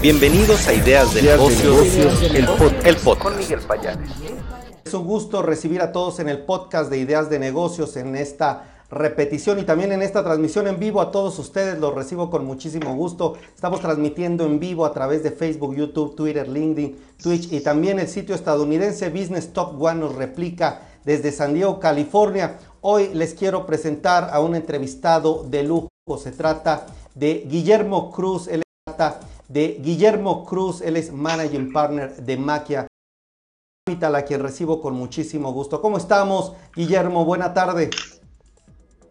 Bienvenidos a Ideas de Negocios, el, podcast. Con Miguel Payares. Es un gusto recibir a todos en el podcast de Ideas de Negocios en esta repetición y también en esta transmisión en vivo a todos ustedes los recibo con muchísimo gusto. Estamos transmitiendo en vivo a través de Facebook, YouTube, Twitter, LinkedIn, Twitch y también el sitio estadounidense Business Top One nos replica desde San Diego, California. Hoy les quiero presentar a un entrevistado de lujo. Se trata de Guillermo Cruz. Él trata de Guillermo Cruz, él es Managing Partner de Maquia Capital, a quien recibo con muchísimo gusto. ¿Cómo estamos, Guillermo? Buena tarde.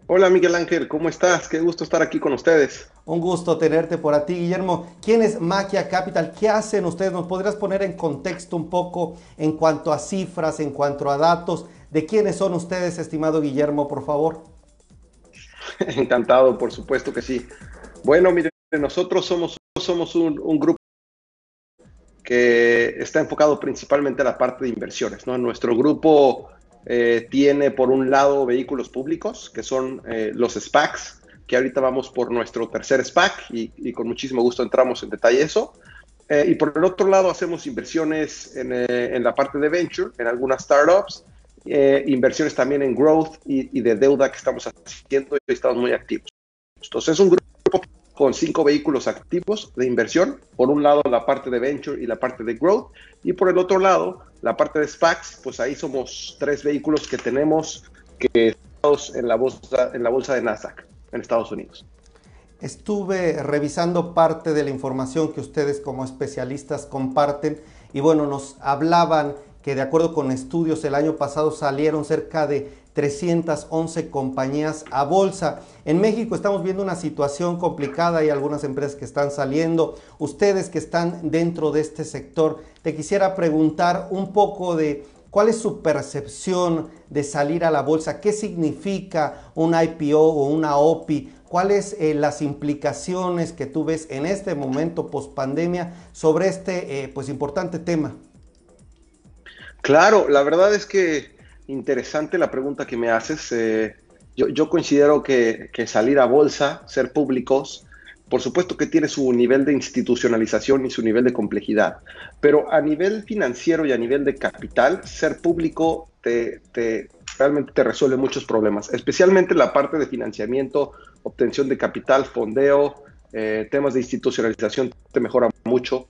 Hola Miguel Ángel, ¿cómo estás? Qué gusto estar aquí con ustedes. Un gusto tenerte por ti, Guillermo. ¿Quién es Maquia Capital? ¿Qué hacen ustedes? ¿Nos podrías poner en contexto un poco en cuanto a cifras, en cuanto a datos? ¿De quiénes son ustedes, estimado Guillermo, por favor? Encantado, por supuesto que sí. Bueno, mire, nosotros somos somos un, grupo que está enfocado principalmente a la parte de inversiones. ¿no? Nuestro grupo eh, tiene, por un lado, vehículos públicos, que son eh, los SPACs, que ahorita vamos por nuestro tercer SPAC y, con muchísimo gusto entramos en detalle eso. Eh, y por el otro lado, hacemos inversiones en, en la parte de venture, en algunas startups, inversiones también en growth y, y, de deuda que estamos haciendo y estamos muy activos. Entonces, es un grupo con cinco vehículos activos de inversión. Por un lado, la parte de venture y la parte de growth. Y por el otro lado, la parte de SPACs, pues ahí somos tres vehículos que tenemos que estamos en la bolsa, en la bolsa de Nasdaq en Estados Unidos. Estuve revisando parte de la información que ustedes como especialistas comparten y bueno, nos hablaban que de acuerdo con estudios el año pasado salieron cerca de 311 compañías a bolsa. En México estamos viendo una situación complicada, hay algunas empresas que están saliendo. Ustedes que están dentro de este sector, te quisiera preguntar un poco de cuál es su percepción de salir a la bolsa, qué significa un IPO o una OPI, cuáles eh, las implicaciones que tú ves en este momento post pandemia sobre este eh, pues importante tema. Claro, la verdad es que interesante la pregunta que me haces. Eh, yo, considero que, salir a bolsa, ser públicos, por supuesto que tiene su nivel de institucionalización y su nivel de complejidad, pero a nivel financiero y a nivel de capital, ser público te, realmente te resuelve muchos problemas, especialmente la parte de financiamiento, obtención de capital, fondeo, eh, temas de institucionalización te mejora mucho.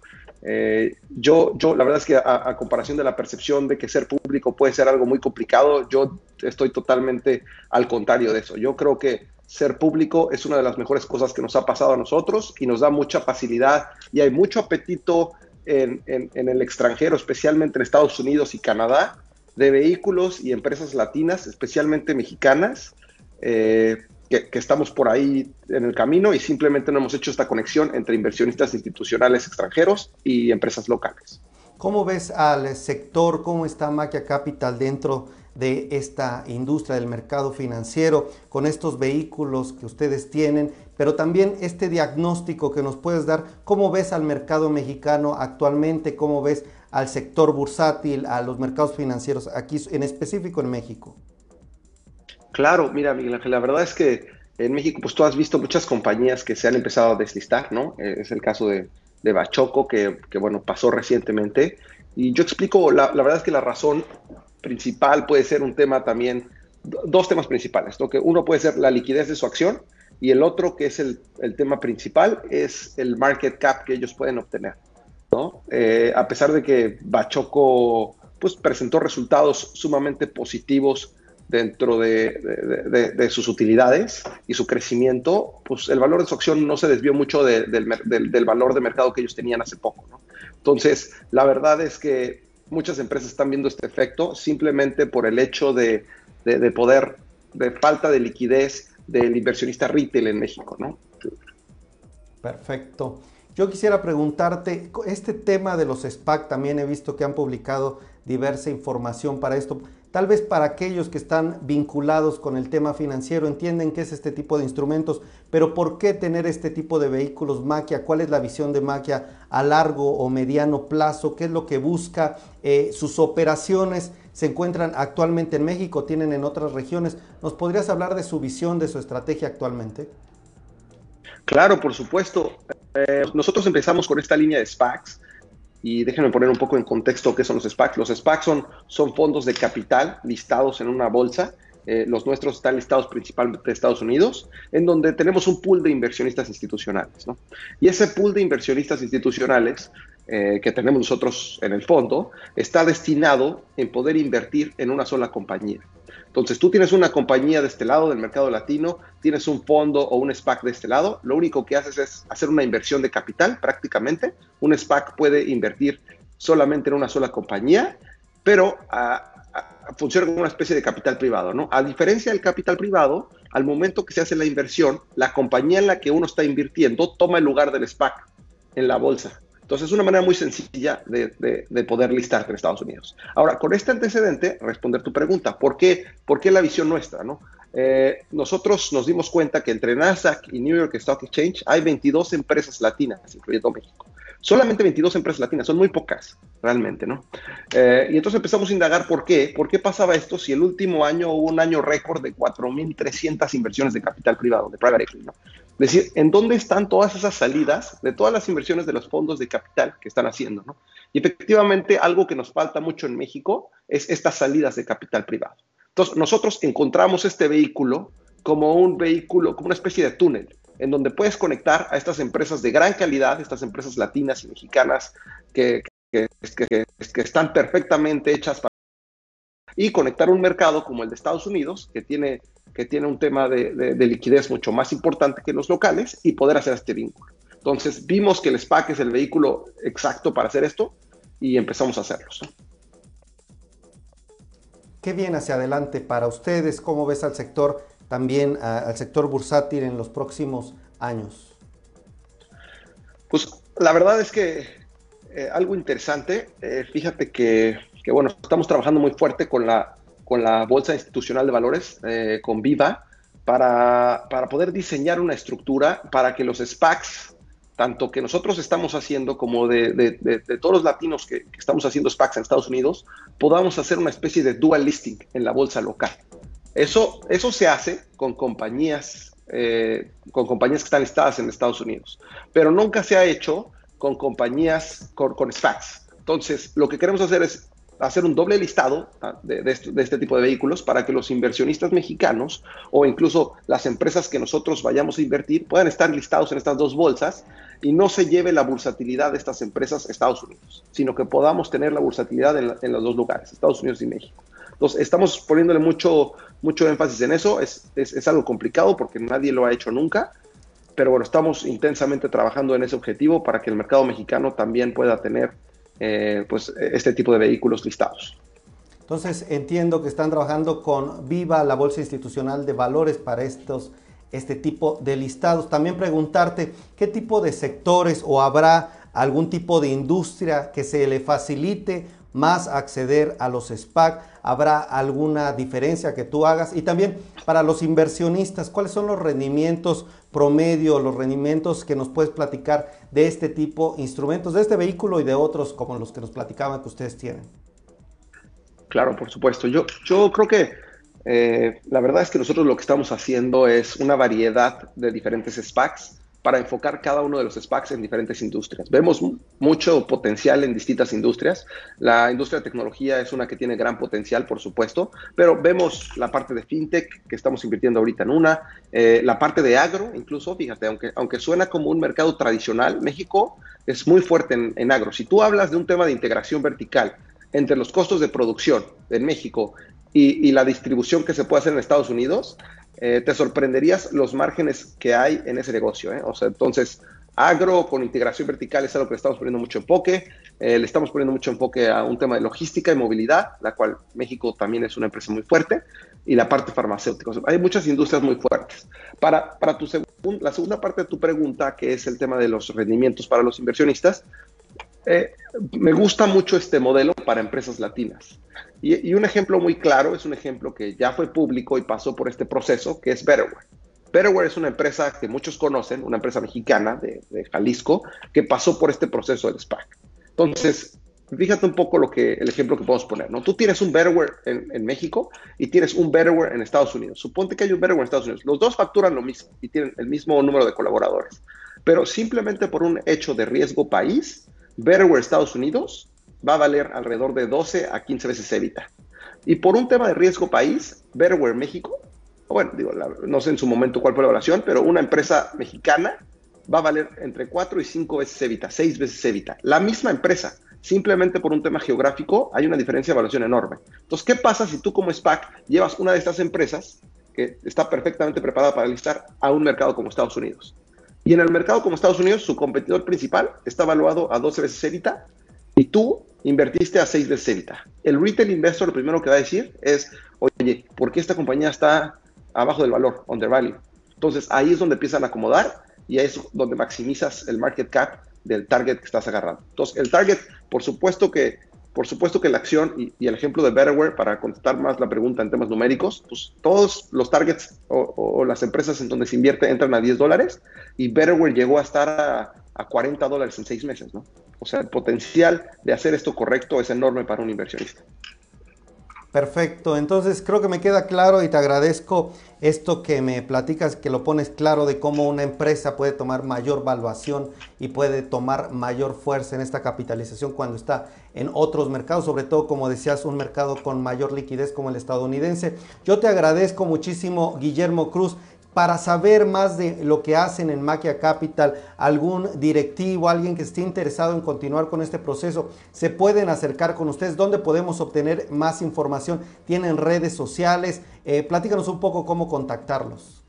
Eh, yo, yo, la verdad es que a, comparación de la percepción de que ser público puede ser algo muy complicado, yo estoy totalmente al contrario de eso. Yo creo que ser público es una de las mejores cosas que nos ha pasado a nosotros y nos da mucha facilidad y hay mucho apetito en, el extranjero, especialmente en Estados Unidos y Canadá, de vehículos y empresas latinas, especialmente mexicanas, eh, que, estamos por ahí en el camino y simplemente no hemos hecho esta conexión entre inversionistas institucionales extranjeros y empresas locales. ¿Cómo ves al sector, cómo está Maquia Capital dentro de esta industria del mercado financiero con estos vehículos que ustedes tienen, pero también este diagnóstico que nos puedes dar, cómo ves al mercado mexicano actualmente, cómo ves al sector bursátil, a los mercados financieros aquí en específico en México? Claro, mira, Miguel Ángel, la verdad es que en México, pues tú has visto muchas compañías que se han empezado a deslistar, ¿no? Eh, es el caso de, Bachoco, que, bueno, pasó recientemente. Y yo explico, la, verdad es que la razón principal puede ser un tema también, dos temas principales, ¿no? Que uno puede ser la liquidez de su acción y el otro, que es el, tema principal, es el market cap que ellos pueden obtener, ¿no? Eh, a pesar de que Bachoco, pues presentó resultados sumamente positivos dentro de, sus utilidades y su crecimiento, pues el valor de su acción no se desvió mucho del, valor de mercado que ellos tenían hace poco. Entonces, la verdad es que muchas empresas están viendo este efecto simplemente por el hecho de, poder, de falta de liquidez del inversionista retail en México. ¿no? Perfecto. Yo quisiera preguntarte, este tema de los SPAC también he visto que han publicado diversa información para esto. Tal vez para aquellos que están vinculados con el tema financiero entienden qué es este tipo de instrumentos, pero ¿por qué tener este tipo de vehículos Maquia? ¿Cuál es la visión de Maquia a largo o mediano plazo? ¿Qué es lo que busca? Eh, sus operaciones se encuentran actualmente en México, tienen en otras regiones. ¿Nos podrías hablar de su visión, de su estrategia actualmente? Claro, por supuesto. eh, nosotros empezamos con esta línea de SPACs y déjenme poner un poco en contexto qué son los SPACs. Los SPACs son, son fondos de capital listados en una bolsa. Eh, los nuestros están listados principalmente en Estados Unidos, en donde tenemos un pool de inversionistas institucionales. ¿no? Y ese pool de inversionistas institucionales eh, que tenemos nosotros en el fondo está destinado en poder invertir en una sola compañía. Entonces, tú tienes una compañía de este lado del mercado latino, tienes un fondo o un SPAC de este lado, lo único que haces es hacer una inversión de capital prácticamente. Un SPAC puede invertir solamente en una sola compañía, pero ah, ah, funciona como una especie de capital privado, ¿no? A diferencia del capital privado, al momento que se hace la inversión, la compañía en la que uno está invirtiendo toma el lugar del SPAC en la bolsa. Entonces es una manera muy sencilla de, poder listarte en Estados Unidos. Ahora, con este antecedente, responder tu pregunta, ¿por qué, ¿Por qué la visión nuestra? ¿no? Eh, nosotros nos dimos cuenta que entre Nasdaq y New York Stock Exchange hay 22 empresas latinas, incluyendo México. Solamente 22 empresas latinas, son muy pocas realmente, ¿no? Eh, y entonces empezamos a indagar por qué, por qué pasaba esto si el último año hubo un año récord de 4.300 inversiones de capital privado, de private equity, ¿no? Es decir, ¿en dónde están todas esas salidas de todas las inversiones de los fondos de capital que están haciendo? ¿no? Y efectivamente, algo que nos falta mucho en México es estas salidas de capital privado. Entonces, nosotros encontramos este vehículo como un vehículo, como una especie de túnel, en donde puedes conectar a estas empresas de gran calidad, estas empresas latinas y mexicanas que, que, están perfectamente hechas para... Y conectar un mercado como el de Estados Unidos, que tiene que tiene un tema de, liquidez mucho más importante que los locales y poder hacer este vínculo. Entonces vimos que el SPAC es el vehículo exacto para hacer esto y empezamos a hacerlos. ¿Qué viene hacia adelante para ustedes? ¿Cómo ves al sector también, al sector bursátil en los próximos años? Pues la verdad es que eh, algo interesante, eh, fíjate que, que, bueno, estamos trabajando muy fuerte con la con la Bolsa Institucional de Valores, eh, con Viva, para, para, poder diseñar una estructura para que los SPACs, tanto que nosotros estamos haciendo como de, de, todos los latinos que, estamos haciendo SPACs en Estados Unidos, podamos hacer una especie de dual listing en la bolsa local. Eso, eso se hace con compañías, eh, con compañías que están listadas en Estados Unidos, pero nunca se ha hecho con compañías, con, con SPACs. Entonces, lo que queremos hacer es hacer un doble listado ah, de, este, tipo de vehículos para que los inversionistas mexicanos o incluso las empresas que nosotros vayamos a invertir puedan estar listados en estas dos bolsas y no se lleve la bursatilidad de estas empresas a Estados Unidos, sino que podamos tener la bursatilidad en, los dos lugares, Estados Unidos y México. Entonces, estamos poniéndole mucho, mucho énfasis en eso. Es, es algo complicado porque nadie lo ha hecho nunca, pero bueno, estamos intensamente trabajando en ese objetivo para que el mercado mexicano también pueda tener eh, pues, este tipo de vehículos listados. Entonces entiendo que están trabajando con Viva, la Bolsa Institucional de Valores, para estos, este tipo de listados. También preguntarte qué tipo de sectores o habrá algún tipo de industria que se le facilite más acceder a los SPAC? ¿Habrá alguna diferencia que tú hagas? Y también para los inversionistas, ¿cuáles son los rendimientos promedio, los rendimientos que nos puedes platicar de este tipo de instrumentos, de este vehículo y de otros como los que nos platicaban que ustedes tienen? Claro, por supuesto. Yo, yo creo que eh, la verdad es que nosotros lo que estamos haciendo es una variedad de diferentes SPACs para enfocar cada uno de los SPACs en diferentes industrias. Vemos mucho potencial en distintas industrias. La industria de tecnología es una que tiene gran potencial, por supuesto, pero vemos la parte de fintech, que estamos invirtiendo ahorita en una, eh, la parte de agro, incluso, fíjate, aunque, aunque suena como un mercado tradicional, México es muy fuerte en, agro. Si tú hablas de un tema de integración vertical entre los costos de producción en México y, y, la distribución que se puede hacer en Estados Unidos, eh, te sorprenderías los márgenes que hay en ese negocio. ¿eh? O sea, entonces, agro con integración vertical es algo que estamos poniendo mucho enfoque. Eh, le estamos poniendo mucho enfoque a un tema de logística y movilidad, la cual México también es una empresa muy fuerte, y la parte farmacéutica. hay muchas industrias muy fuertes. Para, para tu la segunda parte de tu pregunta, que es el tema de los rendimientos para los inversionistas, me gusta mucho este modelo para empresas latinas. Y, un ejemplo muy claro es un ejemplo que ya fue público y pasó por este proceso, que es Betterware. Betterware es una empresa que muchos conocen, una empresa mexicana de, Jalisco, que pasó por este proceso del SPAC. Entonces, fíjate un poco lo que, el ejemplo que podemos poner, ¿no? Tú tienes un Betterware en, en, México y tienes un Betterware en Estados Unidos. Suponte que hay un Betterware en Estados Unidos. Los dos facturan lo mismo y tienen el mismo número de colaboradores. Pero simplemente por un hecho de riesgo país, Betterware Estados Unidos va a valer alrededor de 12 a 15 veces Evita. Y por un tema de riesgo país, Betterware México, bueno, digo, no sé en su momento cuál fue la evaluación, pero una empresa mexicana va a valer entre 4 y 5 veces Evita, 6 veces Evita. La misma empresa, simplemente por un tema geográfico, hay una diferencia de evaluación enorme. Entonces, ¿qué pasa si tú como SPAC llevas una de estas empresas que está perfectamente preparada para listar a un mercado como Estados Unidos? Y en el mercado como Estados Unidos, su competidor principal está evaluado a 12 veces Evita y tú invertiste a 6 veces Evita. El retail investor lo primero que va a decir es, oye, ¿por qué esta compañía está abajo del valor, undervalue? Entonces ahí es donde empiezan a acomodar y ahí es donde maximizas el market cap del target que estás agarrando. Entonces el target, por supuesto que por supuesto que la acción y, el ejemplo de Betterware, para contestar más la pregunta en temas numéricos, pues todos los targets o, las empresas en donde se invierte entran a 10 dólares y Betterware llegó a estar a, a 40 dólares en seis meses, ¿no? O sea, el potencial de hacer esto correcto es enorme para un inversionista. Perfecto, entonces creo que me queda claro y te agradezco esto que me platicas, que lo pones claro de cómo una empresa puede tomar mayor valuación y puede tomar mayor fuerza en esta capitalización cuando está en otros mercados, sobre todo como decías, un mercado con mayor liquidez como el estadounidense. Yo te agradezco muchísimo, Guillermo Cruz para saber más de lo que hacen en Maquia Capital, algún directivo, alguien que esté interesado en continuar con este proceso, se pueden acercar con ustedes. ¿Dónde podemos obtener más información? ¿Tienen redes sociales? Eh, platícanos un poco cómo contactarlos.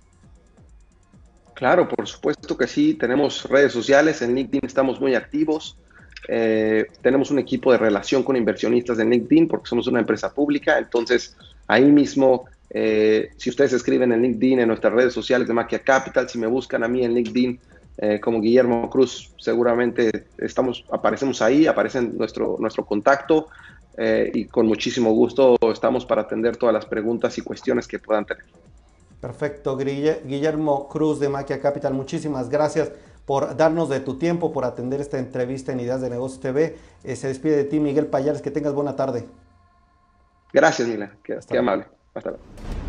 Claro, por supuesto que sí. Tenemos redes sociales. En LinkedIn estamos muy activos. Eh, tenemos un equipo de relación con inversionistas en LinkedIn porque somos una empresa pública. Entonces, ahí mismo eh, si ustedes escriben en LinkedIn, en nuestras redes sociales de Maquia Capital, si me buscan a mí en LinkedIn eh, como Guillermo Cruz, seguramente estamos, aparecemos ahí, aparece nuestro, nuestro contacto eh, y con muchísimo gusto estamos para atender todas las preguntas y cuestiones que puedan tener. Perfecto, Guillermo Cruz de Maquia Capital, muchísimas gracias por darnos de tu tiempo, por atender esta entrevista en Ideas de Negocios TV. se despide de ti Miguel Payares, que tengas buena tarde. Gracias, Mila, qué, qué amable. また。